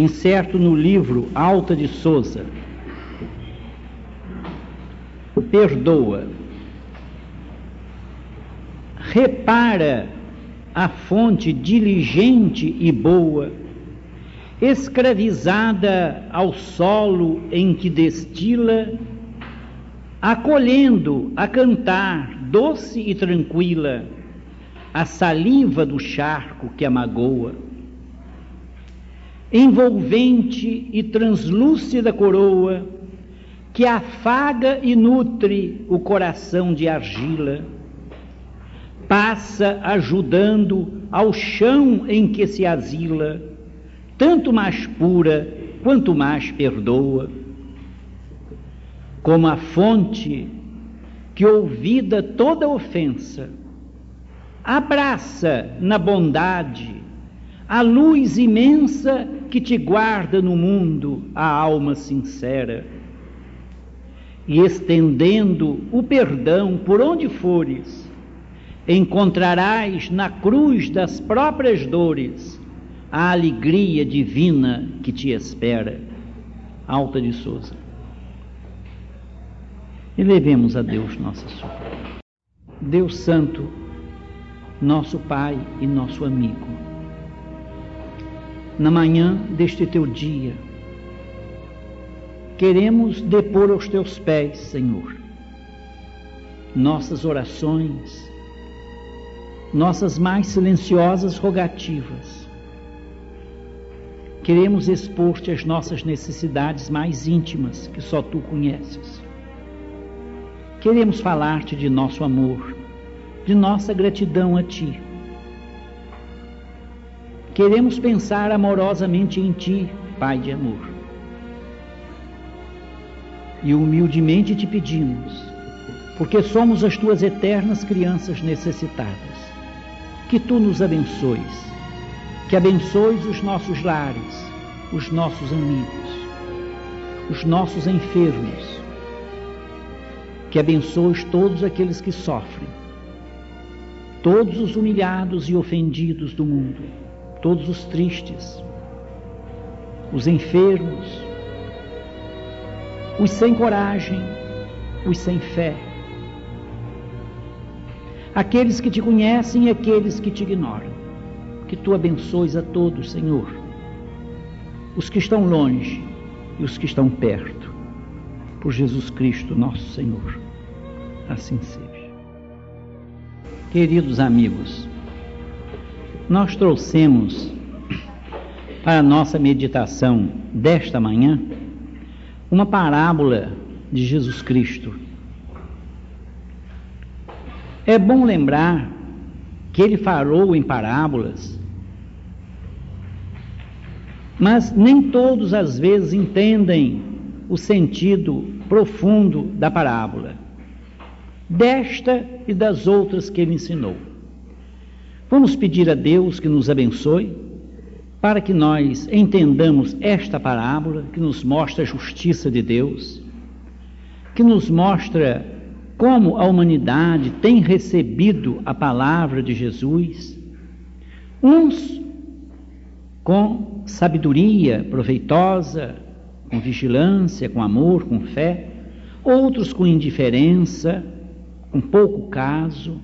incerto no livro Alta de Souza. Perdoa. Repara a fonte diligente e boa, escravizada ao solo em que destila, acolhendo a cantar, doce e tranquila, a saliva do charco que a magoa. Envolvente e translúcida coroa, que afaga e nutre o coração de argila passa ajudando ao chão em que se asila, tanto mais pura quanto mais perdoa. Como a fonte que, ouvida toda ofensa, abraça na bondade a luz imensa que te guarda no mundo a alma sincera. E estendendo o perdão por onde fores, encontrarás na cruz das próprias dores a alegria divina que te espera. Alta de Souza. Elevemos a Deus nossa súplica. Deus Santo, nosso Pai e nosso amigo, na manhã deste teu dia, queremos depor aos teus pés, Senhor, nossas orações, nossas mais silenciosas rogativas. Queremos expor-te as nossas necessidades mais íntimas que só tu conheces. Queremos falar-te de nosso amor, de nossa gratidão a ti. Queremos pensar amorosamente em ti, Pai de amor. E humildemente te pedimos, porque somos as tuas eternas crianças necessitadas que tu nos abençoes, que abençoes os nossos lares, os nossos amigos, os nossos enfermos, que abençoes todos aqueles que sofrem, todos os humilhados e ofendidos do mundo, todos os tristes, os enfermos, os sem coragem, os sem fé aqueles que te conhecem e aqueles que te ignoram. Que tu abençoes a todos, Senhor, os que estão longe e os que estão perto, por Jesus Cristo, nosso Senhor. Assim seja. Queridos amigos, nós trouxemos para a nossa meditação desta manhã uma parábola de Jesus Cristo é bom lembrar que ele falou em parábolas, mas nem todos às vezes entendem o sentido profundo da parábola, desta e das outras que ele ensinou. Vamos pedir a Deus que nos abençoe para que nós entendamos esta parábola que nos mostra a justiça de Deus, que nos mostra como a humanidade tem recebido a palavra de Jesus, uns com sabedoria proveitosa, com vigilância, com amor, com fé, outros com indiferença, com pouco caso,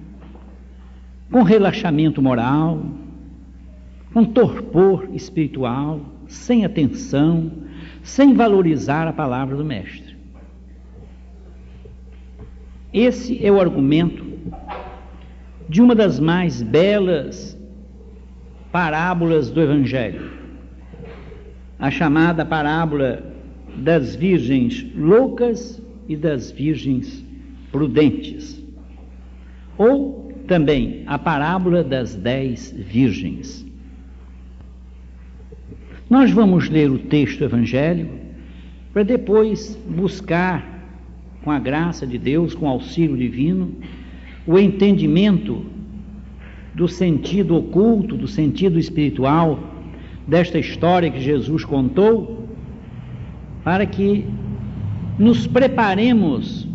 com relaxamento moral, com torpor espiritual, sem atenção, sem valorizar a palavra do Mestre. Esse é o argumento de uma das mais belas parábolas do Evangelho, a chamada parábola das virgens loucas e das virgens prudentes, ou também a parábola das dez virgens. Nós vamos ler o texto evangélico para depois buscar com a graça de Deus, com o auxílio divino, o entendimento do sentido oculto, do sentido espiritual desta história que Jesus contou, para que nos preparemos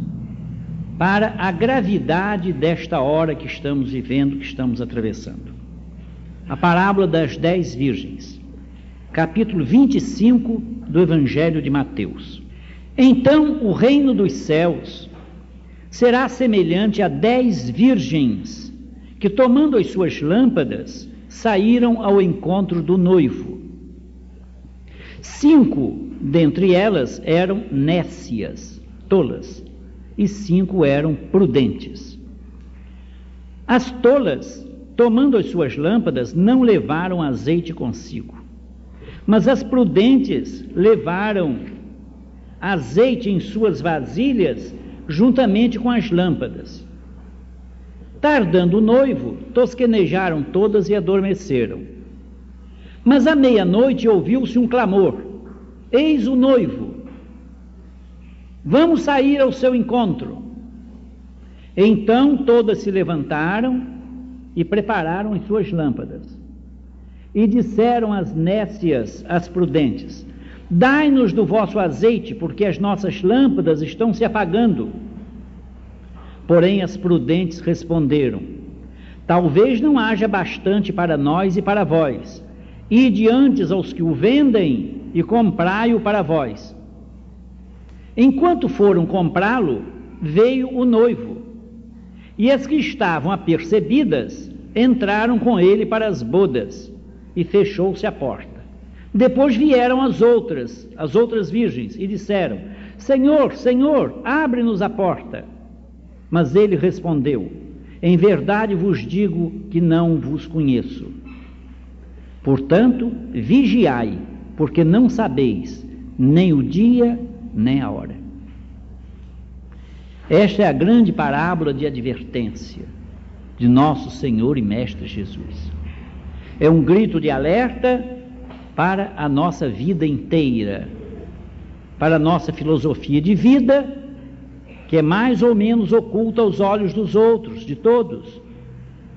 para a gravidade desta hora que estamos vivendo, que estamos atravessando. A parábola das dez virgens. capítulo 25 do Evangelho de Mateus. Então o reino dos céus será semelhante a dez virgens que, tomando as suas lâmpadas, saíram ao encontro do noivo. Cinco dentre elas eram nécias, tolas, e cinco eram prudentes. As tolas, tomando as suas lâmpadas, não levaram azeite consigo. Mas as prudentes levaram azeite em suas vasilhas juntamente com as lâmpadas. Tardando o noivo, tosquenejaram todas e adormeceram. Mas à meia-noite ouviu-se um clamor: Eis o noivo, vamos sair ao seu encontro. Então todas se levantaram e prepararam as suas lâmpadas. E disseram as nécias, as prudentes: Dai-nos do vosso azeite, porque as nossas lâmpadas estão se apagando. Porém, as prudentes responderam: Talvez não haja bastante para nós e para vós. Ide antes aos que o vendem e comprai-o para vós. Enquanto foram comprá-lo, veio o noivo. E as que estavam apercebidas entraram com ele para as bodas e fechou-se a porta. Depois vieram as outras, as outras virgens, e disseram: Senhor, Senhor, abre-nos a porta. Mas ele respondeu: Em verdade vos digo que não vos conheço. Portanto, vigiai, porque não sabeis nem o dia nem a hora. Esta é a grande parábola de advertência de nosso Senhor e Mestre Jesus. É um grito de alerta para a nossa vida inteira, para a nossa filosofia de vida, que é mais ou menos oculta aos olhos dos outros, de todos.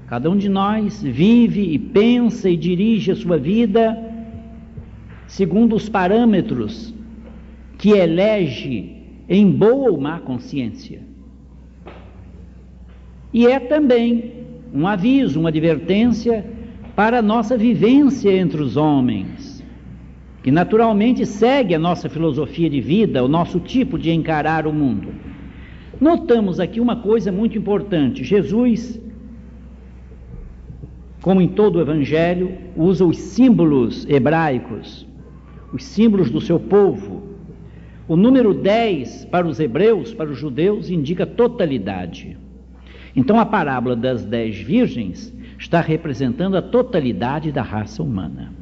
Cada um de nós vive e pensa e dirige a sua vida segundo os parâmetros que elege em boa ou má consciência. E é também um aviso, uma advertência para a nossa vivência entre os homens, que naturalmente segue a nossa filosofia de vida, o nosso tipo de encarar o mundo. Notamos aqui uma coisa muito importante: Jesus, como em todo o Evangelho, usa os símbolos hebraicos, os símbolos do seu povo. O número 10 para os hebreus, para os judeus, indica totalidade. Então a parábola das dez virgens está representando a totalidade da raça humana.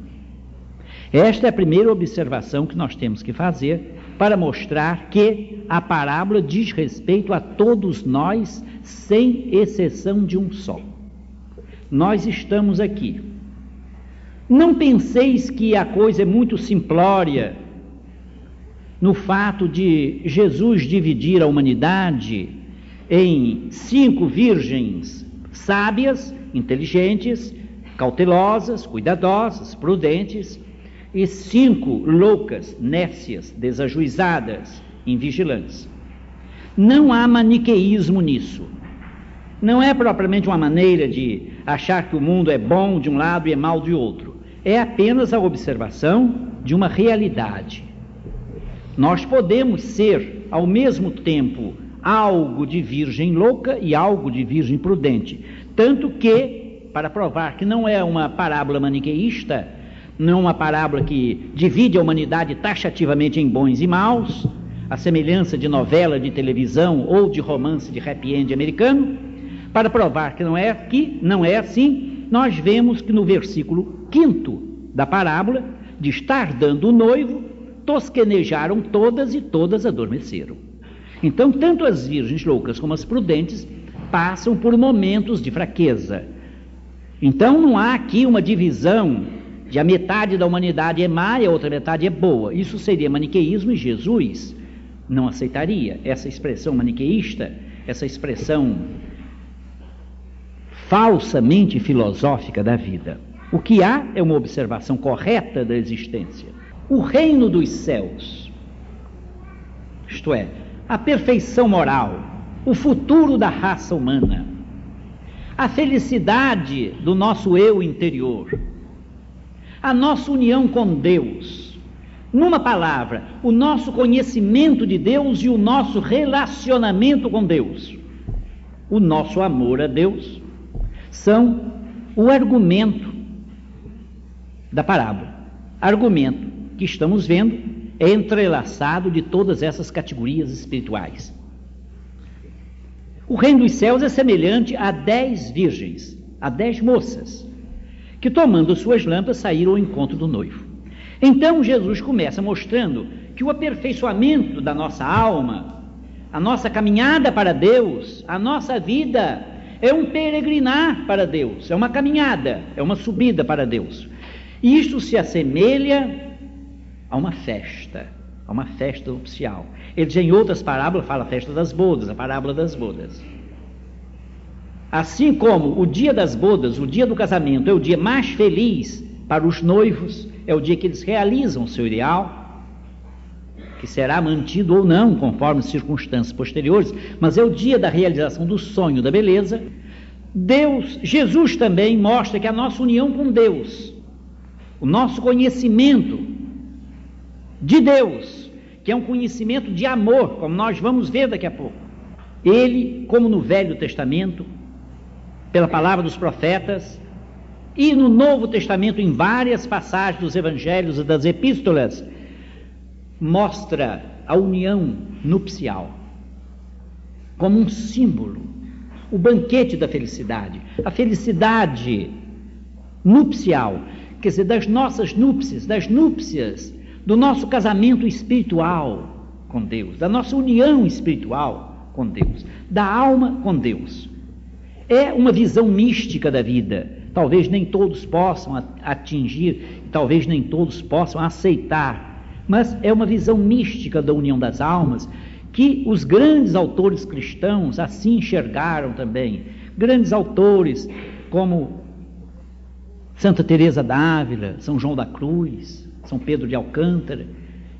Esta é a primeira observação que nós temos que fazer para mostrar que a parábola diz respeito a todos nós, sem exceção de um só. Nós estamos aqui. Não penseis que a coisa é muito simplória no fato de Jesus dividir a humanidade em cinco virgens sábias, inteligentes, cautelosas, cuidadosas, prudentes, e cinco loucas, nécias, desajuizadas, invigilantes. Não há maniqueísmo nisso. Não é propriamente uma maneira de achar que o mundo é bom de um lado e é mal de outro. É apenas a observação de uma realidade. Nós podemos ser, ao mesmo tempo, algo de virgem louca e algo de virgem prudente. Tanto que, para provar que não é uma parábola maniqueísta, não é uma parábola que divide a humanidade taxativamente em bons e maus, a semelhança de novela de televisão ou de romance de happy end americano, para provar que não é que não é assim, nós vemos que no versículo 5 da parábola, de estar dando o noivo, tosquenejaram todas e todas adormeceram. Então, tanto as virgens loucas como as prudentes passam por momentos de fraqueza. Então, não há aqui uma divisão de a metade da humanidade é má e a outra metade é boa. Isso seria maniqueísmo e Jesus não aceitaria essa expressão maniqueísta, essa expressão falsamente filosófica da vida. O que há é uma observação correta da existência. O reino dos céus, isto é, a perfeição moral, o futuro da raça humana, a felicidade do nosso eu interior, a nossa união com Deus. Numa palavra, o nosso conhecimento de Deus e o nosso relacionamento com Deus. O nosso amor a Deus são o argumento da parábola. Argumento que estamos vendo é entrelaçado de todas essas categorias espirituais. O reino dos céus é semelhante a dez virgens, a dez moças, que tomando suas lâmpadas saíram ao encontro do noivo. Então Jesus começa mostrando que o aperfeiçoamento da nossa alma, a nossa caminhada para Deus, a nossa vida é um peregrinar para Deus, é uma caminhada, é uma subida para Deus. Isto se assemelha a uma festa, a uma festa nupcial. Ele já em outras parábolas fala a festa das bodas, a parábola das bodas. Assim como o dia das bodas, o dia do casamento, é o dia mais feliz para os noivos, é o dia que eles realizam o seu ideal, que será mantido ou não, conforme as circunstâncias posteriores, mas é o dia da realização do sonho da beleza. Deus, Jesus também mostra que a nossa união com Deus o nosso conhecimento de Deus, que é um conhecimento de amor, como nós vamos ver daqui a pouco. Ele, como no Velho Testamento, pela palavra dos profetas, e no Novo Testamento, em várias passagens dos Evangelhos e das Epístolas, mostra a união nupcial como um símbolo, o banquete da felicidade, a felicidade nupcial quer dizer, das nossas núpcias, das núpcias, do nosso casamento espiritual com Deus, da nossa união espiritual com Deus, da alma com Deus. É uma visão mística da vida. Talvez nem todos possam atingir, talvez nem todos possam aceitar, mas é uma visão mística da união das almas que os grandes autores cristãos assim enxergaram também. Grandes autores como Santa Teresa d'Ávila, São João da Cruz, São Pedro de Alcântara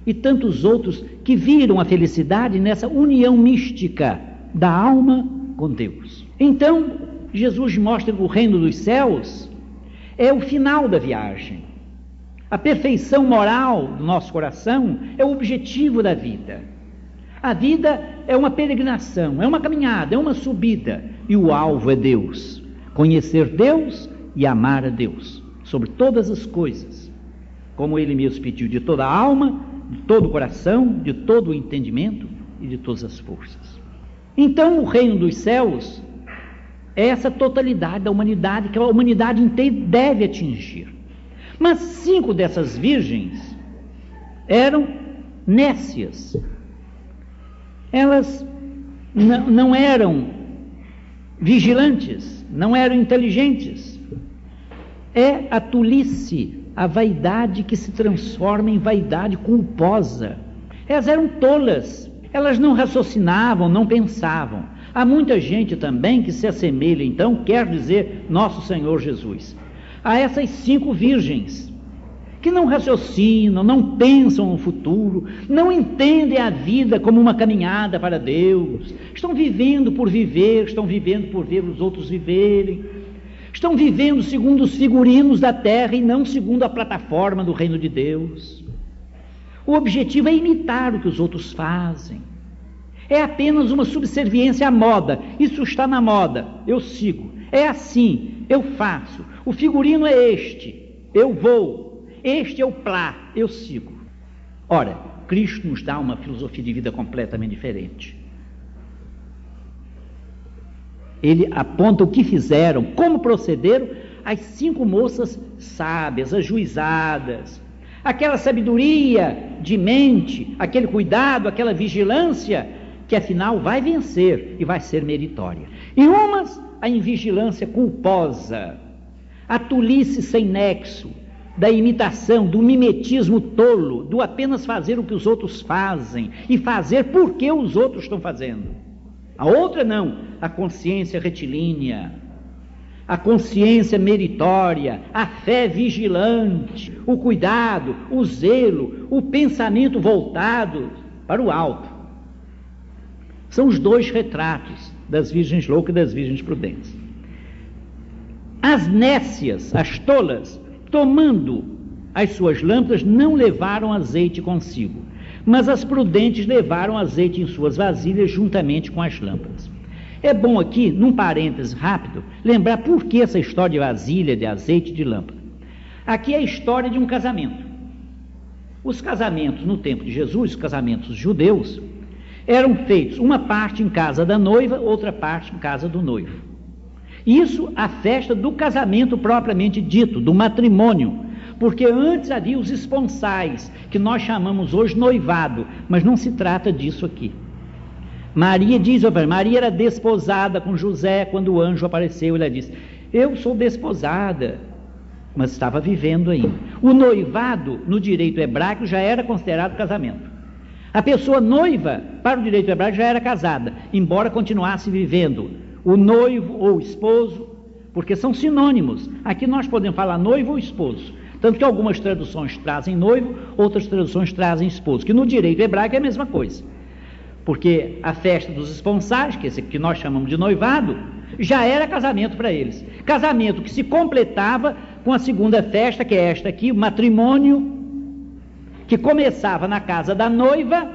e tantos outros que viram a felicidade nessa união mística da alma com Deus. Então, Jesus mostra que o reino dos céus é o final da viagem. A perfeição moral do nosso coração é o objetivo da vida. A vida é uma peregrinação, é uma caminhada, é uma subida, e o alvo é Deus. Conhecer Deus e amar a Deus sobre todas as coisas, como ele mesmo pediu, de toda a alma, de todo o coração, de todo o entendimento e de todas as forças. Então, o reino dos céus é essa totalidade da humanidade que a humanidade inteira deve atingir. Mas cinco dessas virgens eram nécias. Elas não eram vigilantes, não eram inteligentes, é a tolice, a vaidade que se transforma em vaidade culposa. Elas eram tolas, elas não raciocinavam, não pensavam. Há muita gente também que se assemelha, então, quer dizer, nosso Senhor Jesus, a essas cinco virgens, que não raciocinam, não pensam no futuro, não entendem a vida como uma caminhada para Deus, estão vivendo por viver, estão vivendo por ver os outros viverem, Estão vivendo segundo os figurinos da terra e não segundo a plataforma do reino de Deus. O objetivo é imitar o que os outros fazem. É apenas uma subserviência à moda. Isso está na moda, eu sigo. É assim, eu faço. O figurino é este, eu vou. Este é o plá, eu sigo. Ora, Cristo nos dá uma filosofia de vida completamente diferente ele aponta o que fizeram, como procederam as cinco moças sábias, ajuizadas. Aquela sabedoria de mente, aquele cuidado, aquela vigilância, que afinal vai vencer e vai ser meritória. E umas, a invigilância culposa, a tolice sem nexo, da imitação, do mimetismo tolo, do apenas fazer o que os outros fazem e fazer porque os outros estão fazendo. A outra não, a consciência retilínea, a consciência meritória, a fé vigilante, o cuidado, o zelo, o pensamento voltado para o alto. São os dois retratos das virgens loucas e das virgens prudentes. As nécias, as tolas, tomando as suas lâmpadas não levaram azeite consigo, mas as prudentes levaram azeite em suas vasilhas juntamente com as lâmpadas. É bom aqui, num parênteses rápido, lembrar por que essa história de vasilha, de azeite e de lâmpada. Aqui é a história de um casamento. Os casamentos no tempo de Jesus, os casamentos judeus, eram feitos uma parte em casa da noiva, outra parte em casa do noivo. Isso a festa do casamento propriamente dito, do matrimônio, porque antes havia os esponsais, que nós chamamos hoje noivado, mas não se trata disso aqui. Maria diz, Maria era desposada com José quando o anjo apareceu, ela disse: Eu sou desposada, mas estava vivendo ainda. O noivado, no direito hebraico, já era considerado casamento. A pessoa noiva, para o direito hebraico, já era casada, embora continuasse vivendo. O noivo ou esposo, porque são sinônimos. Aqui nós podemos falar noivo ou esposo. Tanto que algumas traduções trazem noivo, outras traduções trazem esposo, que no direito hebraico é a mesma coisa. Porque a festa dos esponsais, que, esse, que nós chamamos de noivado, já era casamento para eles. Casamento que se completava com a segunda festa, que é esta aqui, o matrimônio, que começava na casa da noiva,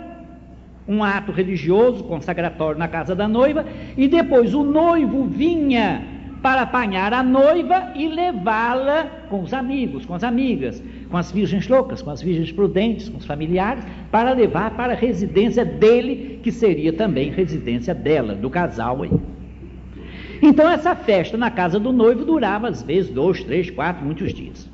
um ato religioso, consagratório na casa da noiva, e depois o noivo vinha para apanhar a noiva e levá-la com os amigos, com as amigas, com as virgens loucas, com as virgens prudentes, com os familiares, para levar para a residência dele, que seria também residência dela, do casal aí. Então essa festa na casa do noivo durava às vezes dois, três, quatro, muitos dias.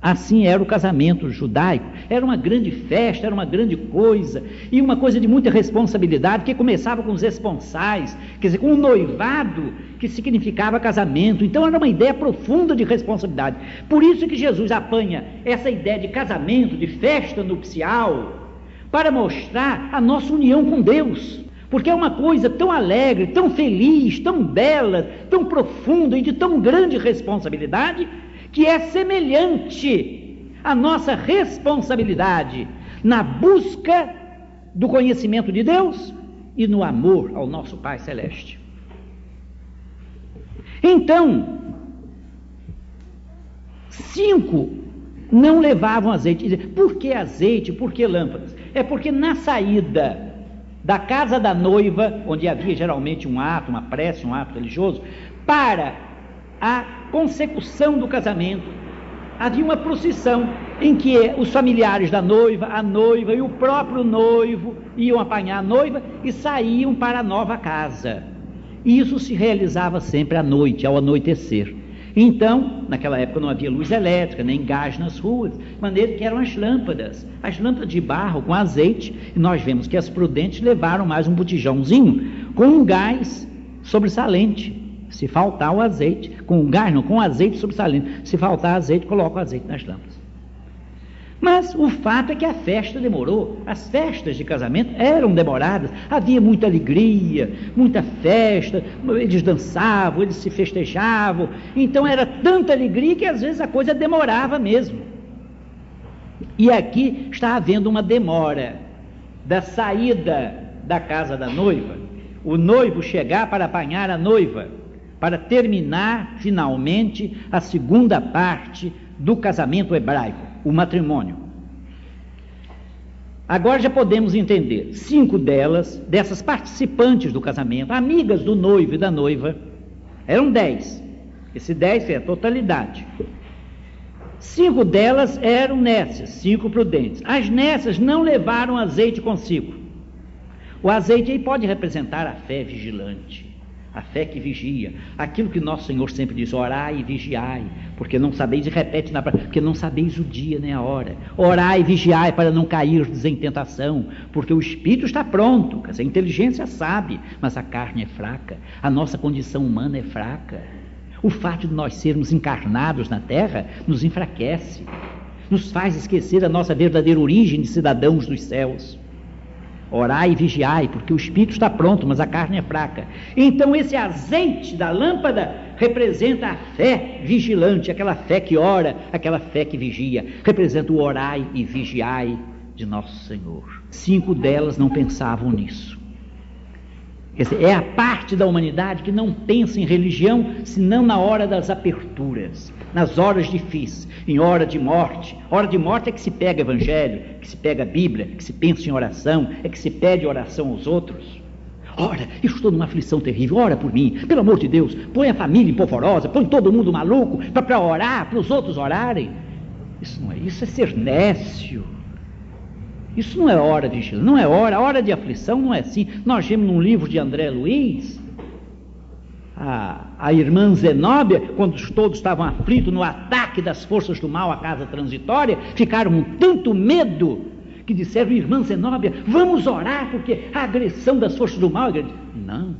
Assim era o casamento judaico. Era uma grande festa, era uma grande coisa, e uma coisa de muita responsabilidade, que começava com os esponsais, quer dizer, com o noivado, que significava casamento. Então era uma ideia profunda de responsabilidade. Por isso que Jesus apanha essa ideia de casamento, de festa nupcial, para mostrar a nossa união com Deus. Porque é uma coisa tão alegre, tão feliz, tão bela, tão profunda e de tão grande responsabilidade, que é semelhante à nossa responsabilidade na busca do conhecimento de Deus e no amor ao nosso Pai Celeste. Então, cinco não levavam azeite. Por que azeite? Por que lâmpadas? É porque na saída da casa da noiva, onde havia geralmente um ato, uma prece, um ato religioso, para a consecução do casamento, havia uma procissão em que os familiares da noiva, a noiva e o próprio noivo iam apanhar a noiva e saíam para a nova casa. E isso se realizava sempre à noite, ao anoitecer. Então, naquela época não havia luz elétrica, nem gás nas ruas, de maneira que eram as lâmpadas, as lâmpadas de barro com azeite, e nós vemos que as prudentes levaram mais um botijãozinho com um gás sobressalente. Se faltar o azeite, com o gás não, com azeite sobressalente. Se faltar azeite, coloca o azeite nas lâmpadas. Mas o fato é que a festa demorou. As festas de casamento eram demoradas. Havia muita alegria, muita festa. Eles dançavam, eles se festejavam. Então era tanta alegria que às vezes a coisa demorava mesmo. E aqui está havendo uma demora da saída da casa da noiva, o noivo chegar para apanhar a noiva, para terminar finalmente a segunda parte do casamento hebraico o matrimônio. Agora já podemos entender: cinco delas, dessas participantes do casamento, amigas do noivo e da noiva, eram dez. Esse dez é a totalidade. Cinco delas eram nécias, cinco prudentes. As nécias não levaram azeite consigo. O azeite aí pode representar a fé vigilante a fé que vigia, aquilo que nosso Senhor sempre diz: orai e vigiai, porque não sabeis, e repete na porque não sabeis o dia nem a hora. Orai e vigiai para não cair em tentação, porque o espírito está pronto, a inteligência sabe, mas a carne é fraca, a nossa condição humana é fraca. O fato de nós sermos encarnados na terra nos enfraquece, nos faz esquecer a nossa verdadeira origem de cidadãos dos céus. Orai e vigiai, porque o espírito está pronto, mas a carne é fraca. Então, esse azeite da lâmpada representa a fé vigilante, aquela fé que ora, aquela fé que vigia. Representa o orai e vigiai de nosso Senhor. Cinco delas não pensavam nisso. Dizer, é a parte da humanidade que não pensa em religião senão na hora das aperturas, nas horas difíceis, em hora de morte. Hora de morte é que se pega evangelho, que se pega a Bíblia, que se pensa em oração, é que se pede oração aos outros. Ora, estou numa aflição terrível, ora por mim, pelo amor de Deus, põe a família empolvorosa, põe todo mundo maluco para orar, para os outros orarem. Isso não é, isso é ser nécio. Isso não é hora de não é hora, a hora de aflição não é assim. Nós vimos num livro de André Luiz, a, a irmã Zenóbia, quando todos estavam aflitos no ataque das forças do mal à casa transitória, ficaram com tanto medo que disseram, irmã Zenóbia, vamos orar porque a agressão das forças do mal. Não,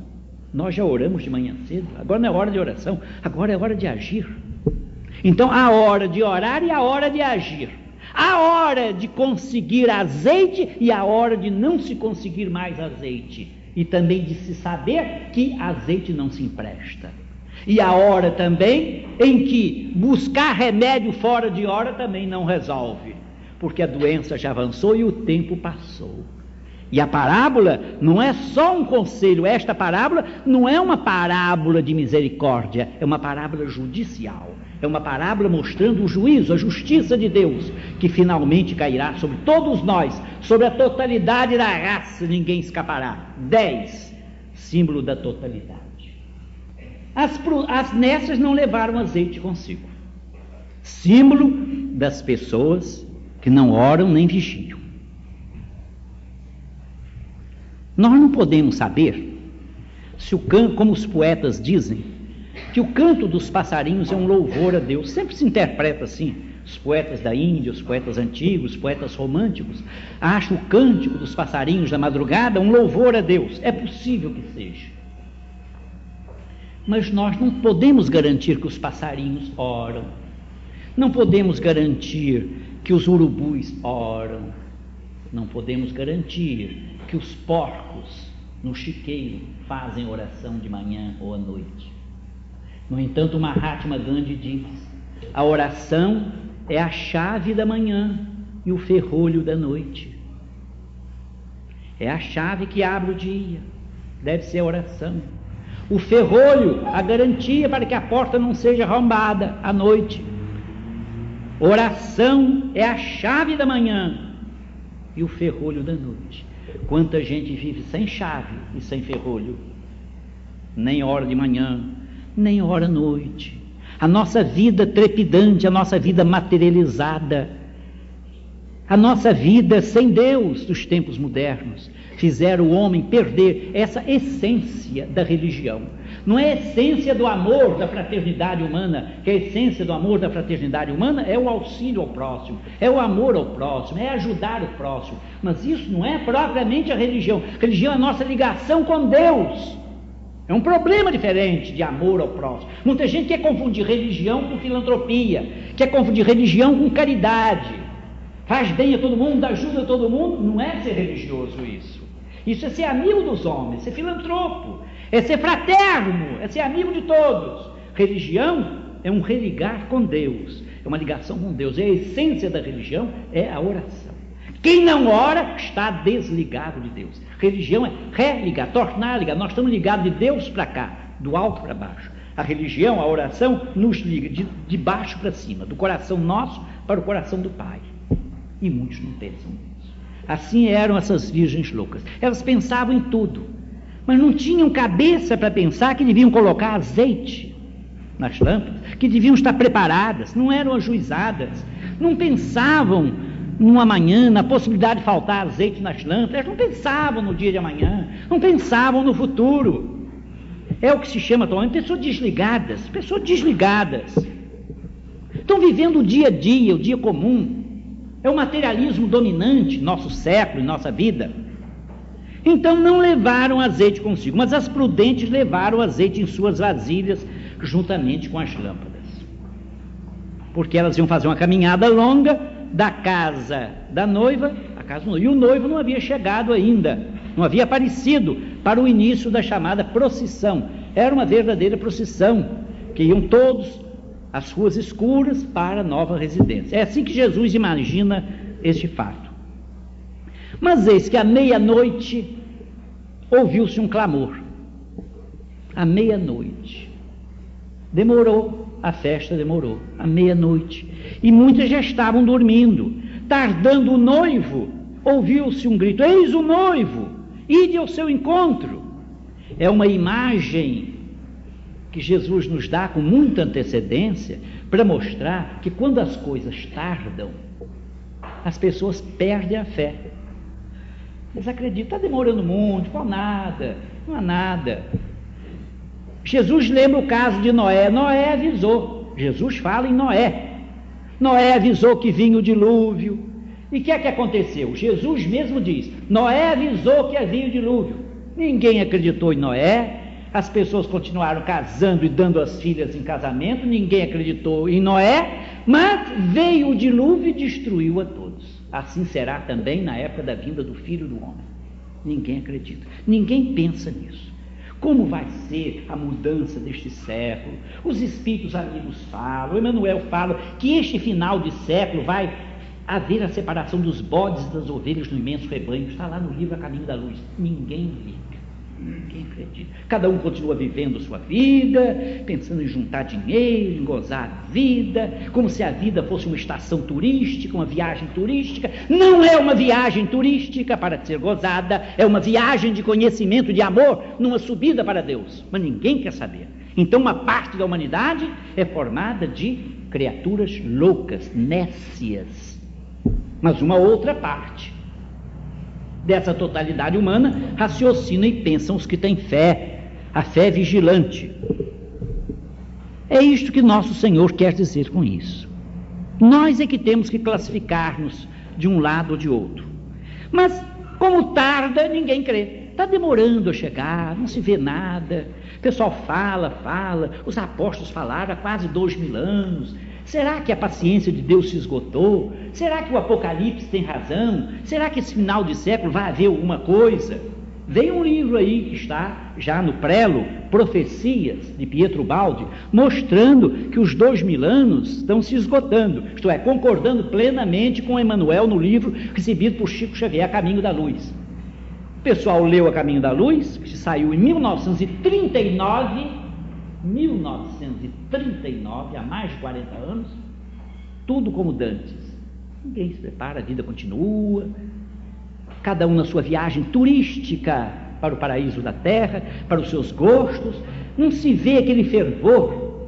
nós já oramos de manhã cedo, agora não é hora de oração, agora é hora de agir. Então, a hora de orar e a hora de agir. A hora de conseguir azeite e a hora de não se conseguir mais azeite. E também de se saber que azeite não se empresta. E a hora também em que buscar remédio fora de hora também não resolve, porque a doença já avançou e o tempo passou. E a parábola não é só um conselho, esta parábola não é uma parábola de misericórdia, é uma parábola judicial. É uma parábola mostrando o juízo, a justiça de Deus, que finalmente cairá sobre todos nós, sobre a totalidade da raça, ninguém escapará. 10. Símbolo da totalidade. As, as nessas não levaram azeite consigo. Símbolo das pessoas que não oram nem vigiam. Nós não podemos saber se o canto, como os poetas dizem, que o canto dos passarinhos é um louvor a Deus. Sempre se interpreta assim. Os poetas da Índia, os poetas antigos, os poetas românticos, acham o cântico dos passarinhos da madrugada um louvor a Deus. É possível que seja. Mas nós não podemos garantir que os passarinhos oram. Não podemos garantir que os urubus oram. Não podemos garantir que os porcos no chiqueiro fazem oração de manhã ou à noite. No entanto, Mahatma Gandhi diz: a oração é a chave da manhã e o ferrolho da noite. É a chave que abre o dia, deve ser a oração. O ferrolho, a garantia para que a porta não seja arrombada à noite. Oração é a chave da manhã e o ferrolho da noite. Quanta gente vive sem chave e sem ferrolho, nem hora de manhã, nem hora noite. A nossa vida trepidante, a nossa vida materializada, a nossa vida sem Deus dos tempos modernos, fizeram o homem perder essa essência da religião. Não é a essência do amor da fraternidade humana, que a essência do amor da fraternidade humana é o auxílio ao próximo, é o amor ao próximo, é ajudar o próximo. Mas isso não é propriamente a religião. A religião é a nossa ligação com Deus. É um problema diferente de amor ao próximo. Muita gente quer confundir religião com filantropia, quer confundir religião com caridade. Faz bem a todo mundo, ajuda a todo mundo. Não é ser religioso isso. Isso é ser amigo dos homens, ser filantropo, é ser fraterno, é ser amigo de todos. Religião é um religar com Deus, é uma ligação com Deus. E a essência da religião é a oração. Quem não ora está desligado de Deus. Religião é religar, tornar ligar. Nós estamos ligados de Deus para cá, do alto para baixo. A religião, a oração, nos liga de, de baixo para cima, do coração nosso para o coração do Pai. E muitos não pensam nisso. Assim eram essas virgens loucas. Elas pensavam em tudo, mas não tinham cabeça para pensar que deviam colocar azeite nas lâmpadas, que deviam estar preparadas, não eram ajuizadas, não pensavam no amanhã, na possibilidade de faltar azeite nas lâmpadas, não pensavam no dia de amanhã, não pensavam no futuro. É o que se chama atualmente pessoas desligadas, pessoas desligadas. Estão vivendo o dia a dia, o dia comum. É o materialismo dominante nosso século nossa vida. Então não levaram azeite consigo, mas as prudentes levaram azeite em suas vasilhas, juntamente com as lâmpadas. Porque elas iam fazer uma caminhada longa da casa da noiva, a casa do noivo, e o noivo não havia chegado ainda, não havia aparecido para o início da chamada procissão. Era uma verdadeira procissão, que iam todos às ruas escuras para a nova residência. É assim que Jesus imagina este fato. Mas eis que à meia-noite ouviu-se um clamor. à meia-noite. Demorou, a festa demorou, à meia-noite. E muitas já estavam dormindo. Tardando o noivo, ouviu-se um grito: Eis o noivo, ide ao seu encontro. É uma imagem que Jesus nos dá com muita antecedência para mostrar que quando as coisas tardam, as pessoas perdem a fé. Eles acreditam, está demorando muito, não há nada, não há nada. Jesus lembra o caso de Noé. Noé avisou. Jesus fala em Noé. Noé avisou que vinha o dilúvio. E o que é que aconteceu? Jesus mesmo diz: Noé avisou que havia o dilúvio. Ninguém acreditou em Noé. As pessoas continuaram casando e dando as filhas em casamento. Ninguém acreditou em Noé. Mas veio o dilúvio e destruiu a todos. Assim será também na época da vinda do filho do homem. Ninguém acredita. Ninguém pensa nisso. Como vai ser a mudança deste século? Os espíritos amigos falam, Emmanuel fala que este final de século vai haver a separação dos bodes e das ovelhas no imenso rebanho. Está lá no livro A Caminho da Luz. Ninguém liga. Ninguém acredita. Cada um continua vivendo sua vida, pensando em juntar dinheiro, em gozar a vida, como se a vida fosse uma estação turística, uma viagem turística. Não é uma viagem turística para ser gozada, é uma viagem de conhecimento, de amor, numa subida para Deus. Mas ninguém quer saber. Então, uma parte da humanidade é formada de criaturas loucas, nécias. Mas uma outra parte dessa totalidade humana, raciocina e pensam os que têm fé, a fé vigilante. É isto que nosso Senhor quer dizer com isso. Nós é que temos que classificar-nos de um lado ou de outro. Mas, como tarda, ninguém crê. Está demorando a chegar, não se vê nada. O pessoal fala, fala. Os apóstolos falaram há quase dois mil anos. Será que a paciência de Deus se esgotou? Será que o Apocalipse tem razão? Será que esse final de século vai haver alguma coisa? Vem um livro aí que está já no prelo, Profecias, de Pietro Baldi, mostrando que os dois mil anos estão se esgotando, isto é, concordando plenamente com Emmanuel no livro recebido por Chico Xavier, A Caminho da Luz. O pessoal leu A Caminho da Luz, que saiu em 1939 1939, há mais de 40 anos, tudo como dantes. Ninguém se prepara, a vida continua, cada um na sua viagem turística para o paraíso da terra, para os seus gostos, não se vê aquele fervor,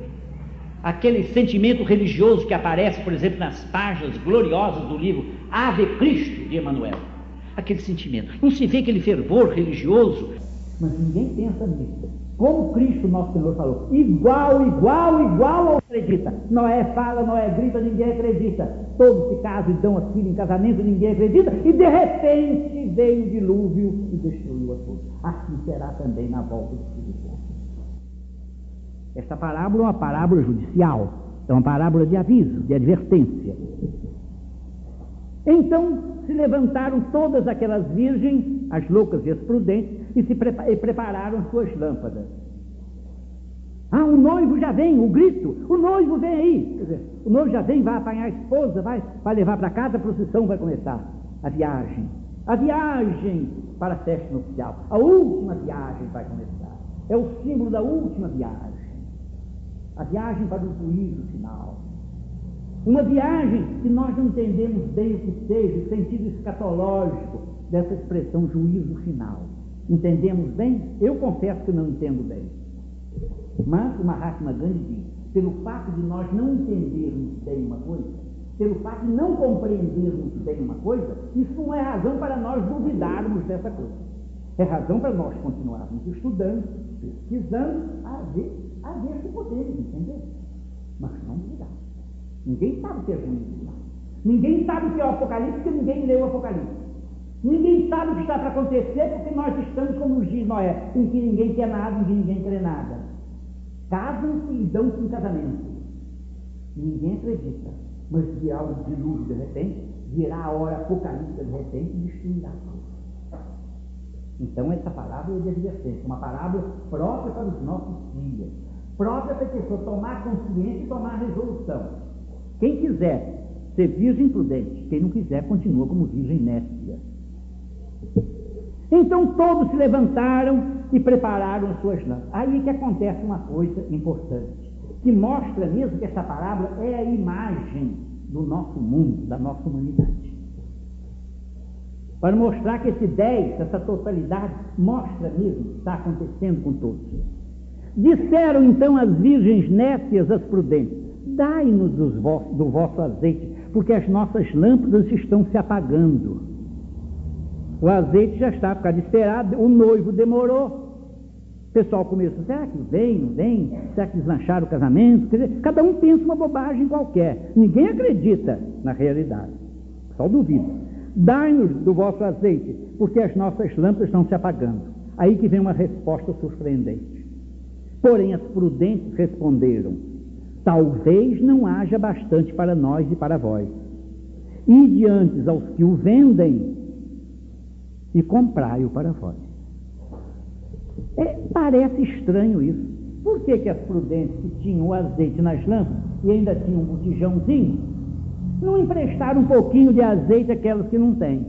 aquele sentimento religioso que aparece, por exemplo, nas páginas gloriosas do livro Ave Cristo de Emmanuel. Aquele sentimento. Não se vê aquele fervor religioso, mas ninguém pensa nisso. Como Cristo, nosso Senhor, falou, igual, igual, igual acredita. Noé fala, Noé grita, ninguém acredita. Todos se casam e dão a filha em casamento, ninguém acredita. E de repente veio o dilúvio e destruiu a todos. Assim será também na volta do Filho do Homem. Esta parábola é uma parábola judicial, é uma parábola de aviso, de advertência. Então se levantaram todas aquelas virgens, as loucas e as prudentes, e se prepa e prepararam suas lâmpadas. Ah, o noivo já vem, o grito, o noivo vem aí. Dizer, o noivo já vem, vai apanhar a esposa, vai, vai levar para casa, a procissão vai começar. A viagem. A viagem para a festa nupcial. A última viagem vai começar. É o símbolo da última viagem. A viagem para o juízo final. Uma viagem que nós não entendemos bem o que seja, o sentido escatológico dessa expressão juízo final. Entendemos bem? Eu confesso que não entendo bem. Mas o Mahatma Gandhi diz, pelo fato de nós não entendermos bem uma coisa, pelo fato de não compreendermos bem uma coisa, isso não é razão para nós duvidarmos dessa coisa. É razão para nós continuarmos estudando, pesquisando, a ver, a ver se podemos entender. Mas não duvidar. Ninguém sabe o que é juízo Ninguém sabe o que é o Apocalipse, porque ninguém leu o Apocalipse. Ninguém sabe o que está para acontecer, porque nós estamos como dias Noé, em que ninguém quer nada, em que ninguém crê nada. Casam-se e dão-se em casamento. Ninguém acredita. Mas virá o dilúvio de repente, virá a hora apocalíptica de repente e destruirá Então, essa parábola é de advertência, uma parábola própria para os nossos dias, própria para a pessoa tomar consciência e tomar resolução. Quem quiser ser virgem prudente, quem não quiser continua como virgem nécia. Então todos se levantaram e prepararam suas lâmpadas. Aí que acontece uma coisa importante, que mostra mesmo que essa parábola é a imagem do nosso mundo, da nossa humanidade. Para mostrar que esse 10, essa totalidade, mostra mesmo que está acontecendo com todos. Disseram então as virgens nécias às prudentes: Dai-nos do vosso azeite, porque as nossas lâmpadas estão se apagando. O azeite já está por causa de esperar, o noivo demorou. O pessoal começou, será que vem, não vem? Será que deslancharam o casamento? Quer dizer, cada um pensa uma bobagem qualquer. Ninguém acredita na realidade. Só duvida. Dai-nos do vosso azeite, porque as nossas lâmpadas estão se apagando. Aí que vem uma resposta surpreendente. Porém, as prudentes responderam: Talvez não haja bastante para nós e para vós. E diante aos que o vendem e comprai-o para vós. É, parece estranho isso. Por que, que as prudentes que tinham o azeite nas lâmpadas e ainda tinham um botijãozinho, não emprestaram um pouquinho de azeite àquelas que não têm?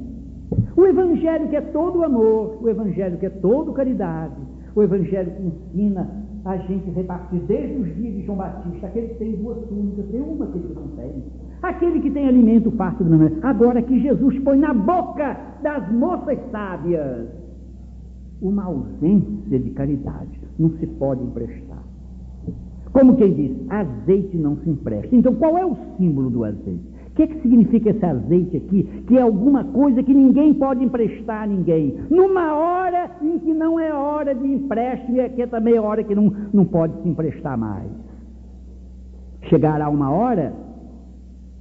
O Evangelho que é todo amor, o Evangelho que é todo caridade, o Evangelho que ensina a gente repartir desde os dias de João Batista, aquele que tem duas túnicas, tem uma que ele não tem. Aquele que tem alimento farto do nome. Agora que Jesus põe na boca das moças sábias uma ausência de caridade. Não se pode emprestar. Como quem diz, azeite não se empresta. Então, qual é o símbolo do azeite? O que, é que significa esse azeite aqui? Que é alguma coisa que ninguém pode emprestar a ninguém. Numa hora em que não é hora de empréstimo e aqui é também hora que não, não pode se emprestar mais. Chegará uma hora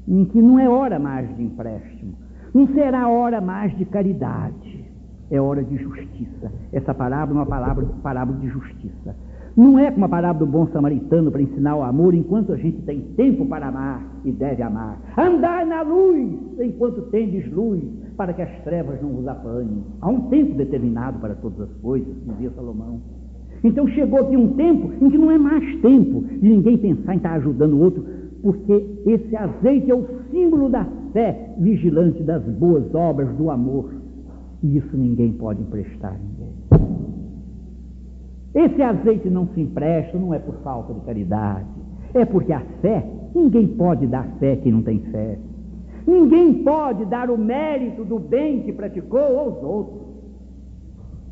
em que não é hora mais de empréstimo. Não será hora mais de caridade. É hora de justiça. Essa parábola é uma palavra, parábola de justiça. Não é como a parábola do bom samaritano para ensinar o amor enquanto a gente tem tempo para amar e deve amar. Andar na luz enquanto tendes luz, para que as trevas não vos apanhem. Há um tempo determinado para todas as coisas, dizia Salomão. Então chegou aqui um tempo em que não é mais tempo de ninguém pensar em estar ajudando o outro, porque esse azeite é o símbolo da fé vigilante das boas obras do amor. E isso ninguém pode emprestar a ninguém. Esse azeite não se empresta, não é por falta de caridade, é porque a fé, ninguém pode dar fé quem não tem fé. Ninguém pode dar o mérito do bem que praticou aos outros.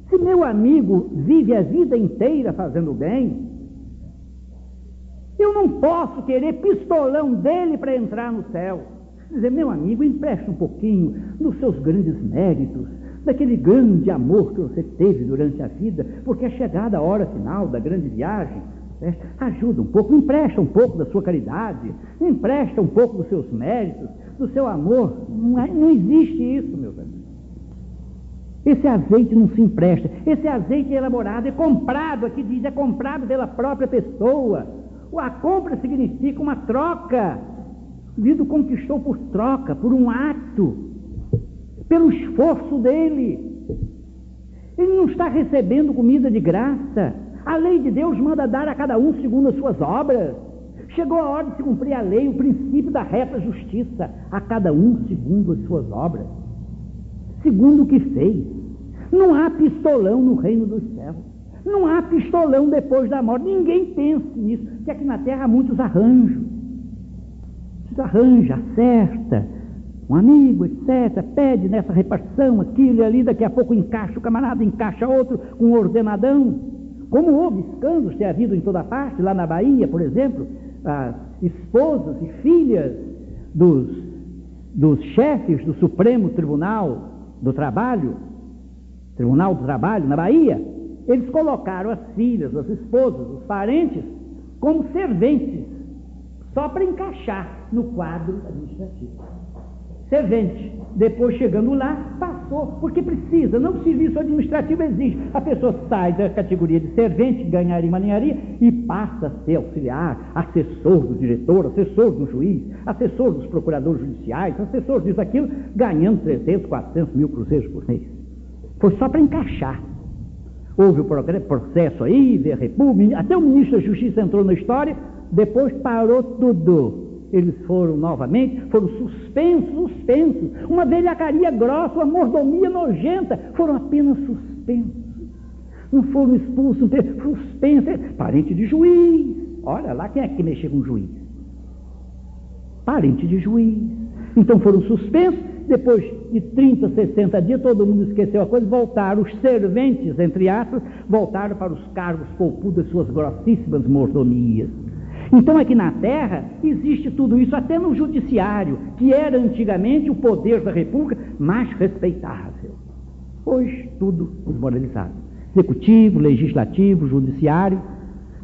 Se meu amigo vive a vida inteira fazendo bem, eu não posso querer pistolão dele para entrar no céu. Dizer, meu amigo, empreste um pouquinho dos seus grandes méritos, daquele grande amor que você teve durante a vida, porque é chegada a hora final da grande viagem. Né? Ajuda um pouco, empresta um pouco da sua caridade, empresta um pouco dos seus méritos, do seu amor. Não, é, não existe isso, meus amigos. Esse azeite não se empresta. Esse azeite é elaborado, é comprado, aqui diz, é comprado pela própria pessoa. A compra significa uma troca. O indivíduo conquistou por troca, por um ato pelo esforço dele. Ele não está recebendo comida de graça. A lei de Deus manda dar a cada um segundo as suas obras. Chegou a hora de se cumprir a lei, o princípio da reta justiça, a cada um segundo as suas obras, segundo o que fez. Não há pistolão no reino dos céus. Não há pistolão depois da morte. Ninguém pensa nisso. Que aqui na terra há muitos arranjos. Você arranja, acerta, um amigo, etc., pede nessa repartição, aquilo e ali, daqui a pouco encaixa, o camarada encaixa outro com um ordenadão. Como houve escândalos ter havido em toda parte, lá na Bahia, por exemplo, as esposas e filhas dos, dos chefes do Supremo Tribunal do Trabalho, Tribunal do Trabalho na Bahia, eles colocaram as filhas, as esposas, os parentes, como serventes, só para encaixar no quadro administrativo servente. Depois, chegando lá, passou, porque precisa, não o serviço administrativo exige. A pessoa sai da categoria de servente, ganharia, maninharia, e passa a ser auxiliar, assessor do diretor, assessor do juiz, assessor dos procuradores judiciais, assessor disso, aquilo, ganhando 300, 400 mil cruzeiros por mês. Foi só para encaixar. Houve o processo aí, a República, até o ministro da Justiça entrou na história, depois parou tudo eles foram novamente, foram suspensos, suspensos. Uma velhacaria grossa, uma mordomia nojenta, foram apenas suspensos. Não foram expulsos, suspensos, parente de juiz. Olha lá quem é que mexeu com juiz. Parente de juiz. Então foram suspensos, depois de 30, 60 dias, todo mundo esqueceu a coisa, voltaram, os serventes, entre aspas, voltaram para os cargos poupudos suas grossíssimas mordomias. Então, aqui na Terra, existe tudo isso, até no Judiciário, que era antigamente o poder da República mais respeitável. Hoje, tudo desmoralizado. Executivo, Legislativo, Judiciário,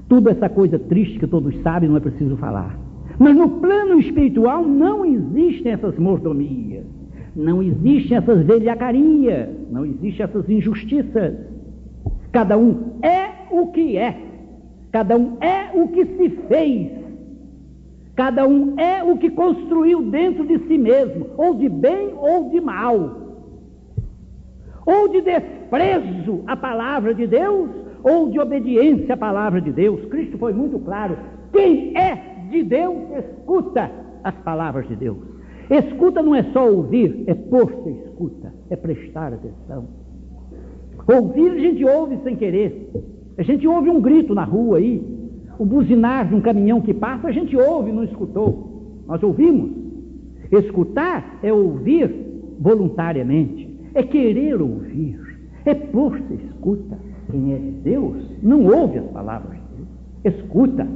tudo essa coisa triste que todos sabem, não é preciso falar. Mas no plano espiritual não existem essas mordomias, não existem essas velhacarias, não existem essas injustiças. Cada um é o que é, cada um é o que se fez, cada um é o que construiu dentro de si mesmo, ou de bem ou de mal, ou de desprezo à palavra de Deus, ou de obediência à palavra de Deus. Cristo foi muito claro: quem é de Deus, escuta as palavras de Deus. Escuta não é só ouvir, é pôr-se escuta, é prestar atenção. Ouvir a gente ouve sem querer. A gente ouve um grito na rua aí, o buzinar de um caminhão que passa, a gente ouve, não escutou. Nós ouvimos. Escutar é ouvir voluntariamente, é querer ouvir, é pôr-se escuta. Quem é de Deus não ouve as palavras de Deus, escuta.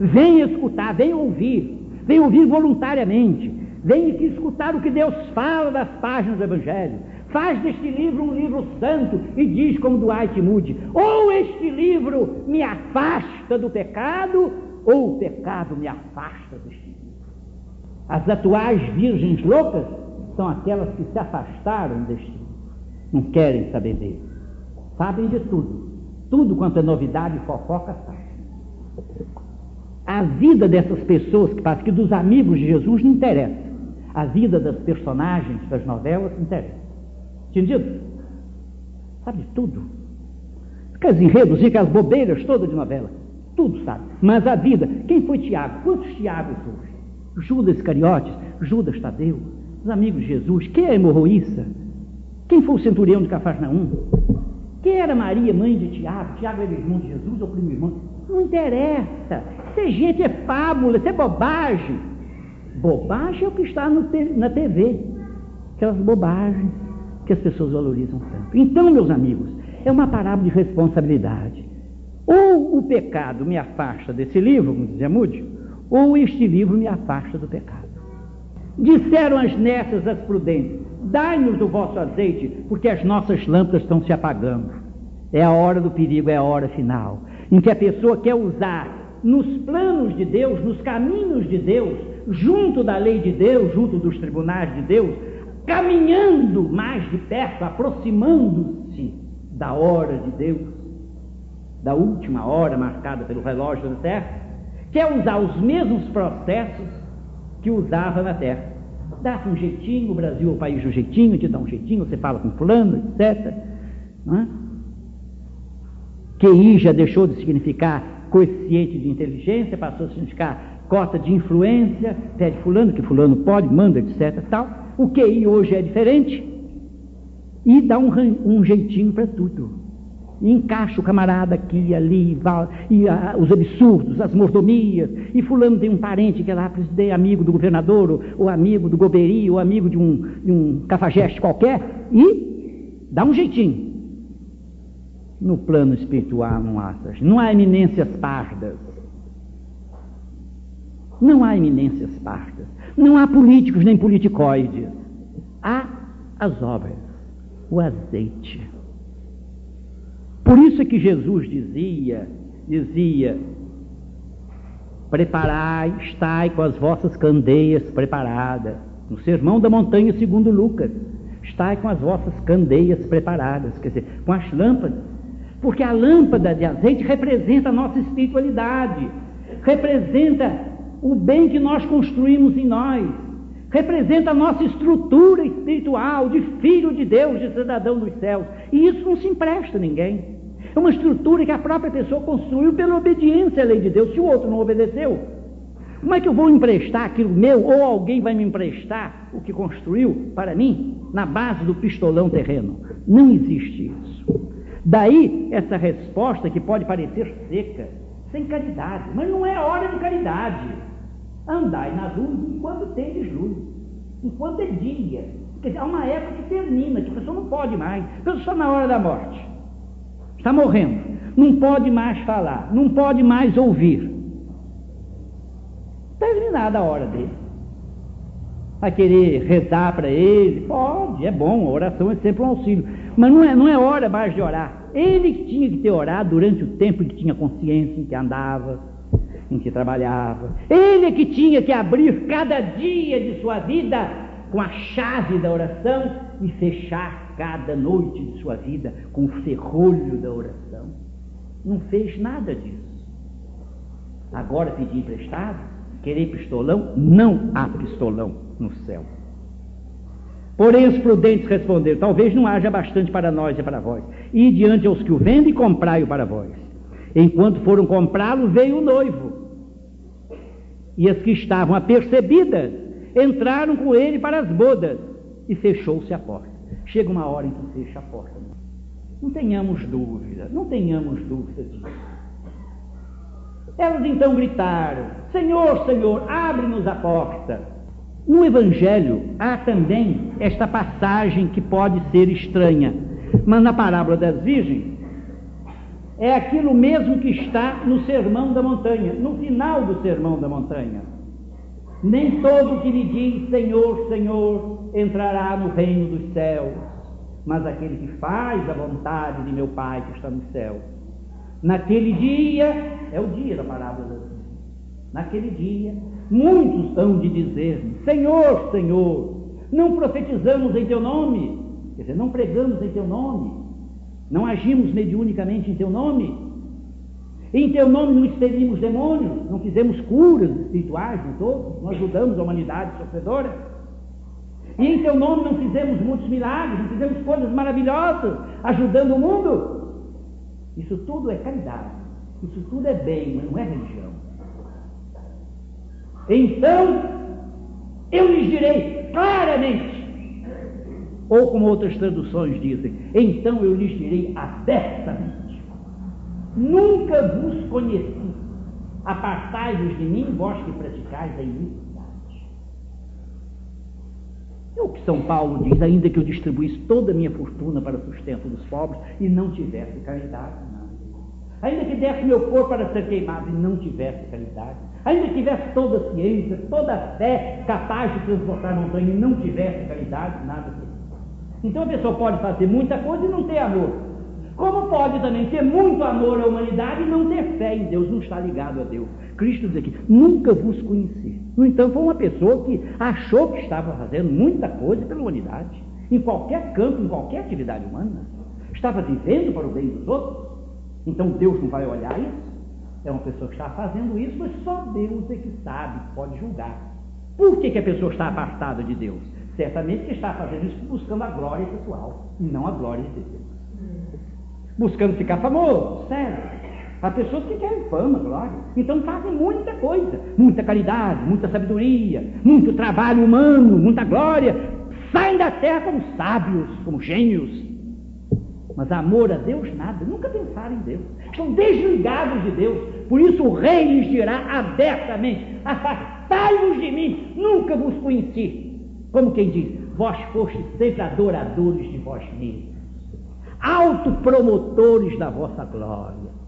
Vem escutar, vem ouvir, vem ouvir voluntariamente, vem aqui escutar o que Deus fala das páginas do Evangelho. Faz deste livro um livro santo e diz como Dwight Moody: ou este livro me afasta do pecado, ou o pecado me afasta deste livro. As atuais virgens loucas são aquelas que se afastaram deste livro, não querem saber dele, sabem de tudo, tudo quanto é novidade e fofoca sabem. A vida dessas pessoas que passam, que dos amigos de Jesus não interessa. A vida das personagens das novelas interessa. Entendido? Sabe tudo. Aqueles enredos, aquelas bobeiras todas de novela. Tudo sabe. Mas a vida, quem foi Tiago? Quantos Tiagos hoje? Judas Iscariotes, Judas Tadeu, os amigos de Jesus. Quem é a hemorroíça? Quem foi o centurião de Cafarnaum? Quem era Maria, mãe de Tiago? Tiago era irmão de Jesus ou primo irmão? Não interessa. Isso é gente, é fábula, isso é bobagem. Bobagem é o que está na TV. Aquelas bobagens que as pessoas valorizam tanto. Então, meus amigos, é uma parábola de responsabilidade. Ou o pecado me afasta desse livro, como dizia Moody, ou este livro me afasta do pecado. Disseram as nessas as prudentes: Dai-nos o vosso azeite, porque as nossas lâmpadas estão se apagando. É a hora do perigo, é a hora final, em que a pessoa quer usar nos planos de Deus, nos caminhos de Deus, junto da lei de Deus, junto dos tribunais de Deus, caminhando mais de perto, aproximando-se da hora de Deus, da última hora marcada pelo relógio da terra, quer usar os mesmos processos que usava na terra. Dá-se um jeitinho, o Brasil é o país do jeitinho, te dá um jeitinho, você fala com fulano, etc. Não é? QI já deixou de significar coeficiente de inteligência, passou a significar cota de influência, pede fulano, que fulano pode, manda, etc. Tal. O QI hoje é diferente e dá um, um jeitinho para tudo. E encaixa o camarada aqui ali, e a, os absurdos, as mordomias, e fulano tem um parente que é lá, presidente, amigo do governador, ou, ou amigo do goberi, ou amigo de um, de um cafajeste qualquer, e dá um jeitinho. No plano espiritual não há, não há eminências pardas. Não há eminências pardas. Não há políticos nem politicoides. Há as obras, o azeite. Por isso é que Jesus dizia, dizia, preparai, estai com as vossas candeias preparadas. No Sermão da Montanha, segundo Lucas, estai com as vossas candeias preparadas, quer dizer, com as lâmpadas porque a lâmpada de azeite representa a nossa espiritualidade, representa o bem que nós construímos em nós, representa a nossa estrutura espiritual de filho de Deus, de cidadão dos céus. E isso não se empresta a ninguém. É uma estrutura que a própria pessoa construiu pela obediência à lei de Deus. Se o outro não obedeceu, como é que eu vou emprestar aquilo meu ou alguém vai me emprestar o que construiu para mim na base do pistolão terreno? Não existe isso. Daí essa resposta que pode parecer seca, sem caridade, mas não é hora de caridade. Andai nas ruas enquanto tendes luz, enquanto é dia. Quer dizer, há uma época que termina, que a pessoa não pode mais. A pessoa está na hora da morte, está morrendo, não pode mais falar, não pode mais ouvir. Terminada a hora dele. Vai querer rezar para ele? Pode, é bom, a oração é sempre um auxílio. Mas não é, não é hora mais de orar. Ele que tinha que ter orado durante o tempo em que tinha consciência, em que andava, em que trabalhava. Ele que tinha que abrir cada dia de sua vida com a chave da oração e fechar cada noite de sua vida com o ferrolho da oração. Não fez nada disso. Agora pedir emprestado, querer pistolão, não há pistolão no céu. Porém, os prudentes responderam: Talvez não haja bastante para nós e para vós. E diante aos que o vendem, comprai-o para vós. Enquanto foram comprá-lo, veio o noivo. E as que estavam apercebidas entraram com ele para as bodas. E fechou-se a porta. Chega uma hora em que fecha a porta. Não tenhamos dúvida, não tenhamos dúvida disso. Elas então gritaram: Senhor, Senhor, abre-nos a porta. No Evangelho há também esta passagem que pode ser estranha, mas na parábola das virgens é aquilo mesmo que está no Sermão da Montanha, no final do Sermão da Montanha. Nem todo que lhe diz Senhor, Senhor entrará no reino dos céus, mas aquele que faz a vontade de meu Pai que está no céu. Naquele dia, é o dia da parábola naquele dia Muitos hão de dizer Senhor, Senhor, não profetizamos em teu nome, quer dizer, não pregamos em teu nome, não agimos mediunicamente em teu nome, em teu nome não expelimos demônios, não fizemos curas espirituais em todos, não ajudamos a humanidade sofredora. E em teu nome não fizemos muitos milagres, não fizemos coisas maravilhosas, ajudando o mundo. Isso tudo é caridade, isso tudo é bem, mas não é religião. Então eu lhes direi claramente, ou como outras traduções dizem, então eu lhes direi abertamente: nunca vos conheci, apartai-vos de mim, vós que praticais a iniquidade. É o que São Paulo diz, ainda que eu distribuísse toda a minha fortuna para o sustento dos pobres e não tivesse caridade, não. ainda que desse meu corpo para ser queimado e não tivesse caridade, ainda tivesse toda a ciência, toda a fé capaz de transportar montanha e não tivesse caridade, nada disso. Então a pessoa pode fazer muita coisa e não ter amor. Como pode também ter muito amor à humanidade e não ter fé em Deus, não está ligado a Deus. Cristo diz aqui, nunca vos conheci. No entanto, foi uma pessoa que achou que estava fazendo muita coisa pela humanidade, em qualquer campo, em qualquer atividade humana. Estava vivendo para o bem dos outros. Então Deus não vai olhar isso? É uma pessoa que está fazendo isso, mas só Deus é que sabe, pode julgar. Por que, que a pessoa está afastada de Deus? Certamente que está fazendo isso buscando a glória pessoal e não a glória de Deus. Buscando ficar famoso, sério. Há pessoas que querem fama, glória. Então fazem muita coisa, muita caridade, muita sabedoria, muito trabalho humano, muita glória. Saem da terra como sábios, como gênios, mas amor a Deus, nada, nunca pensaram em Deus. Estão desligados de Deus. Por isso o rei lhes dirá abertamente: Afastai-vos de mim, nunca vos conheci. Como quem diz: Vós fostes sempre adoradores de vós mesmos, autopromotores da vossa glória.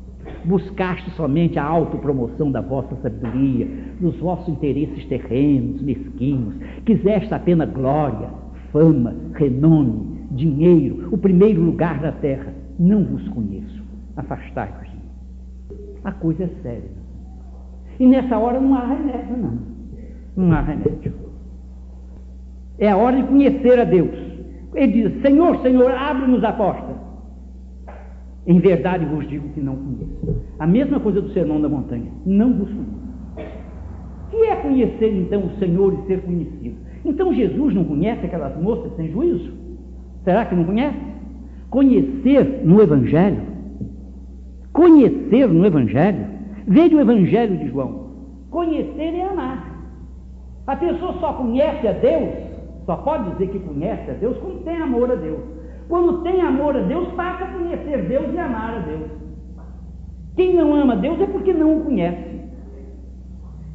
Buscaste somente a autopromoção da vossa sabedoria, dos vossos interesses terrenos, mesquinhos. Quiseste apenas glória, fama, renome, dinheiro, o primeiro lugar da terra. Não vos conheço. Afastai-vos. A coisa é séria. E nessa hora não há remédio, não. Não há remédio. É a hora de conhecer a Deus. Ele diz: Senhor, Senhor, abre-nos a porta. Em verdade vos digo que não conheço. A mesma coisa do sermão da montanha. Não vos conheço. O que é conhecer então o Senhor e ser conhecido? Então Jesus não conhece aquelas moças sem juízo? Será que não conhece? Conhecer no Evangelho, conhecer no Evangelho, veja o Evangelho de João. Conhecer é amar. A pessoa só conhece a Deus, só pode dizer que conhece a Deus quando tem amor a Deus. Quando tem amor a Deus, passa a conhecer Deus e amar a Deus. Quem não ama Deus é porque não o conhece.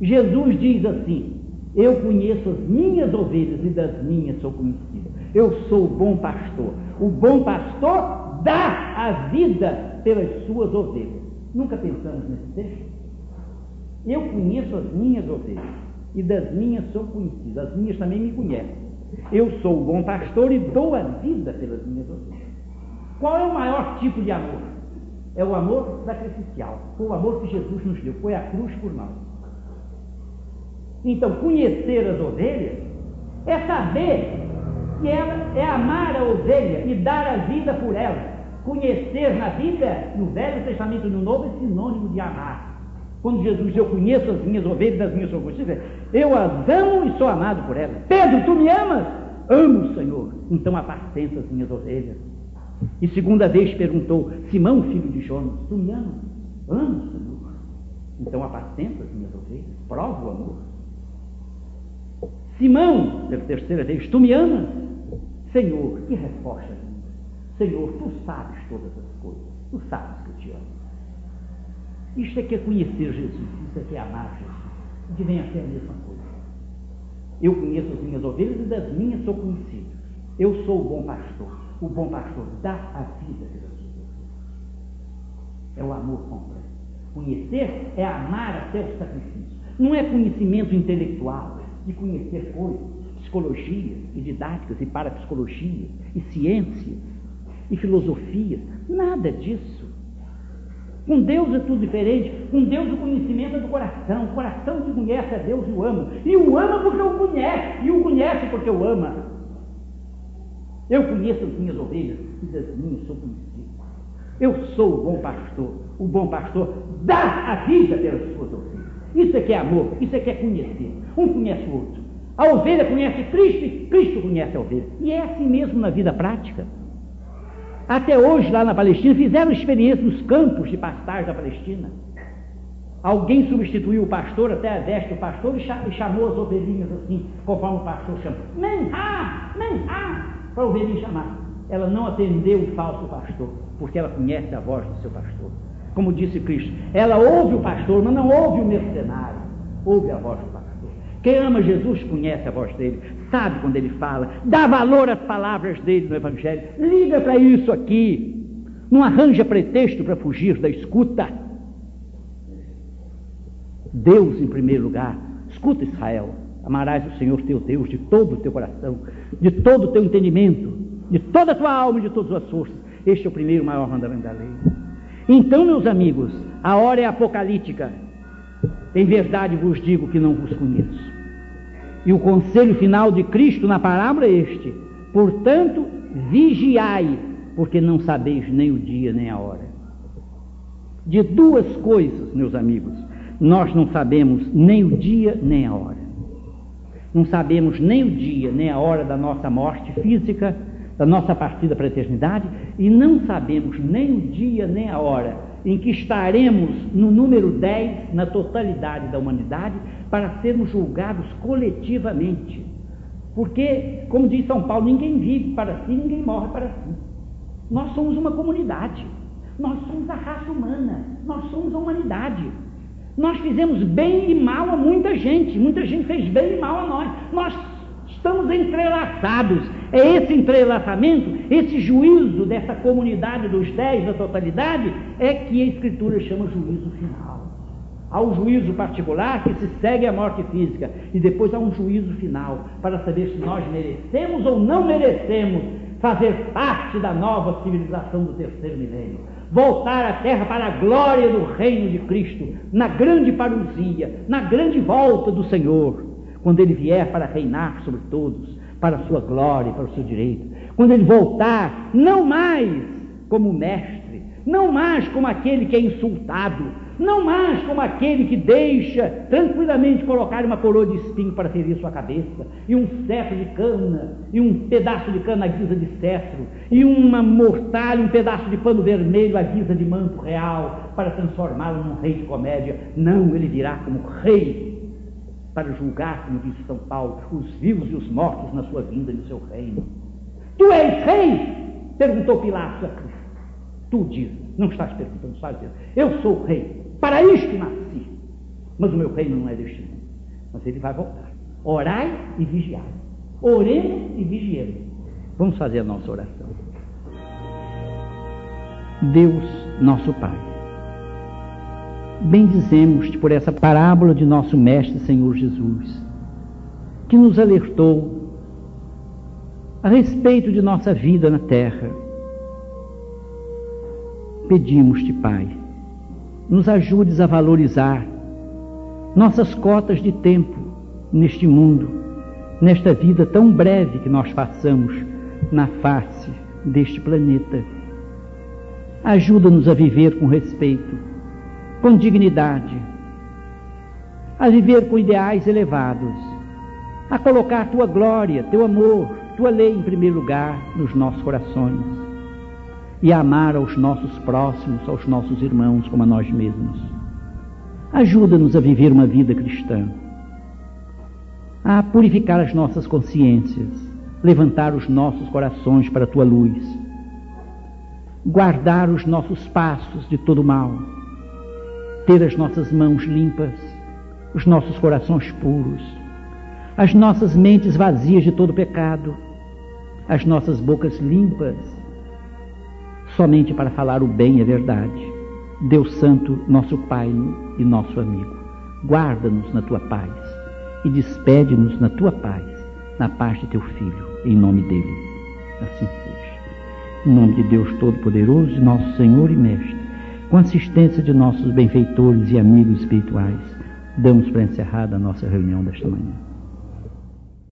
Jesus diz assim: Eu conheço as minhas ovelhas e das minhas sou conhecido. Eu sou o bom pastor. O bom pastor dá a vida pelas suas ovelhas. Nunca pensamos nesse texto? Eu conheço as minhas ovelhas e das minhas sou conhecido. As minhas também me conhecem. Eu sou o bom pastor e dou a vida pelas minhas ovelhas. Qual é o maior tipo de amor? É o amor sacrificial. Foi o amor que Jesus nos deu. Foi a cruz por nós. Então, conhecer as ovelhas é saber que ela é amar a ovelha e dar a vida por ela. Conhecer na vida, no Velho Testamento e no Novo, é sinônimo de amar. Quando Jesus diz, eu conheço as minhas ovelhas, as minhas ovelhas, eu as amo e sou amado por elas. Pedro, tu me amas? Amo, Senhor. Então apacenta as minhas ovelhas. E segunda vez perguntou, Simão, filho de Jonas, tu me amas? Amo, Senhor. Então apacenta as minhas ovelhas. Prova o amor. Simão, terceira vez, tu me amas? Senhor, que resposta linda. Senhor, tu sabes todas as coisas. Tu sabes que eu te amo. Isto é que é conhecer Jesus, isso é que é amar Jesus. Que vem a ser a mesma coisa. Eu conheço as minhas ovelhas e das minhas sou conhecido. Eu sou o bom pastor. O bom pastor dá a vida pelas suas ovelhas. É o amor completo. Conhecer é amar até o sacrifício. Não é conhecimento intelectual, de conhecer coisas, psicologia e didáticas e parapsicologia e ciências e filosofias. Nada disso. Com Deus é tudo diferente. Com Deus o conhecimento é do coração. O coração que conhece a Deus e o ama. E o ama porque o conhece. E o conhece porque o ama. Eu conheço as minhas ovelhas e das minhas sou conhecido. Eu sou o bom pastor. O bom pastor dá a vida pelas suas ovelhas. Isso é que é amor. Isso é que é conhecer. Um conhece o outro. A ovelha conhece Cristo e Cristo conhece a ovelha. E é assim mesmo na vida prática. Até hoje, lá na Palestina, fizeram experiência nos campos de pastagem da Palestina. Alguém substituiu o pastor, até a veste do pastor, e chamou as ovelhinhas assim, conforme o pastor chama. Menha, menha, para a ovelhinha chamar. Ela não atendeu o falso pastor, porque ela conhece a voz do seu pastor. Como disse Cristo, ela ouve o pastor, mas não ouve o mercenário, ouve a voz do pastor. Quem ama Jesus conhece a voz dele, sabe quando ele fala, dá valor às palavras dele no Evangelho. Liga para isso aqui. Não arranja pretexto para fugir da escuta. Deus em primeiro lugar. Escuta, Israel. Amarás o Senhor teu Deus de todo o teu coração, de todo o teu entendimento, de toda a tua alma e de todas as suas forças. Este é o primeiro maior mandamento da lei. Então, meus amigos, a hora é apocalíptica. Em verdade vos digo que não vos conheço. E o conselho final de Cristo na parábola é este: portanto, vigiai, porque não sabeis nem o dia nem a hora. De duas coisas, meus amigos, nós não sabemos nem o dia nem a hora. Não sabemos nem o dia nem a hora da nossa morte física, da nossa partida para a eternidade, e não sabemos nem o dia nem a hora em que estaremos no número 10 na totalidade da humanidade para sermos julgados coletivamente. Porque, como diz São Paulo, ninguém vive para si, ninguém morre para si. Nós somos uma comunidade, nós somos a raça humana, nós somos a humanidade. Nós fizemos bem e mal a muita gente, muita gente fez bem e mal a nós. Nós estamos entrelaçados. É esse entrelaçamento, esse juízo dessa comunidade dos dez da totalidade, é que a Escritura chama juízo final. Há um juízo particular que se segue à morte física, e depois há um juízo final para saber se nós merecemos ou não merecemos fazer parte da nova civilização do terceiro milênio. Voltar à terra para a glória do reino de Cristo, na grande parousia, na grande volta do Senhor, quando ele vier para reinar sobre todos para a sua glória, para o seu direito. Quando ele voltar, não mais como mestre, não mais como aquele que é insultado, não mais como aquele que deixa tranquilamente colocar uma coroa de espinho para ferir sua cabeça, e um cetro de cana, e um pedaço de cana à guisa de cetro, e uma mortalha, um pedaço de pano vermelho à guisa de manto real, para transformá-lo num rei de comédia. Não, ele virá como rei para julgar, como diz São Paulo, os vivos e os mortos na sua vinda e no seu reino. Tu és rei, Perguntou Pilatos a Cristo. Tu dizes, não estás perguntando, dizendo, eu sou rei, para isto nasci. Mas o meu reino não é deste mundo. Mas ele vai voltar. Orai e vigiai. Oremos e vigiemos. Vamos fazer a nossa oração. Deus, nosso Pai, bendizemos-te por essa parábola de nosso Mestre Senhor Jesus, que nos alertou a respeito de nossa vida na terra. Pedimos-te, Pai, nos ajudes a valorizar nossas cotas de tempo neste mundo, nesta vida tão breve que nós passamos na face deste planeta. Ajuda-nos a viver com respeito, com dignidade, a viver com ideais elevados, a colocar tua glória, teu amor, tua lei em primeiro lugar nos nossos corações e amar aos nossos próximos, aos nossos irmãos como a nós mesmos. Ajuda-nos a viver uma vida cristã, a purificar as nossas consciências, levantar os nossos corações para a tua luz, guardar os nossos passos de todo mal, ter as nossas mãos limpas, os nossos corações puros, as nossas mentes vazias de todo pecado, as nossas bocas limpas, somente para falar o bem e a verdade. Deus Santo, nosso Pai e nosso amigo, guarda-nos na tua paz e despede-nos na tua paz, na paz de teu Filho, em nome dele. Assim seja. Em nome de Deus Todo-Poderoso, nosso Senhor e Mestre, com assistência de nossos benfeitores e amigos espirituais, damos para encerrada a nossa reunião desta manhã.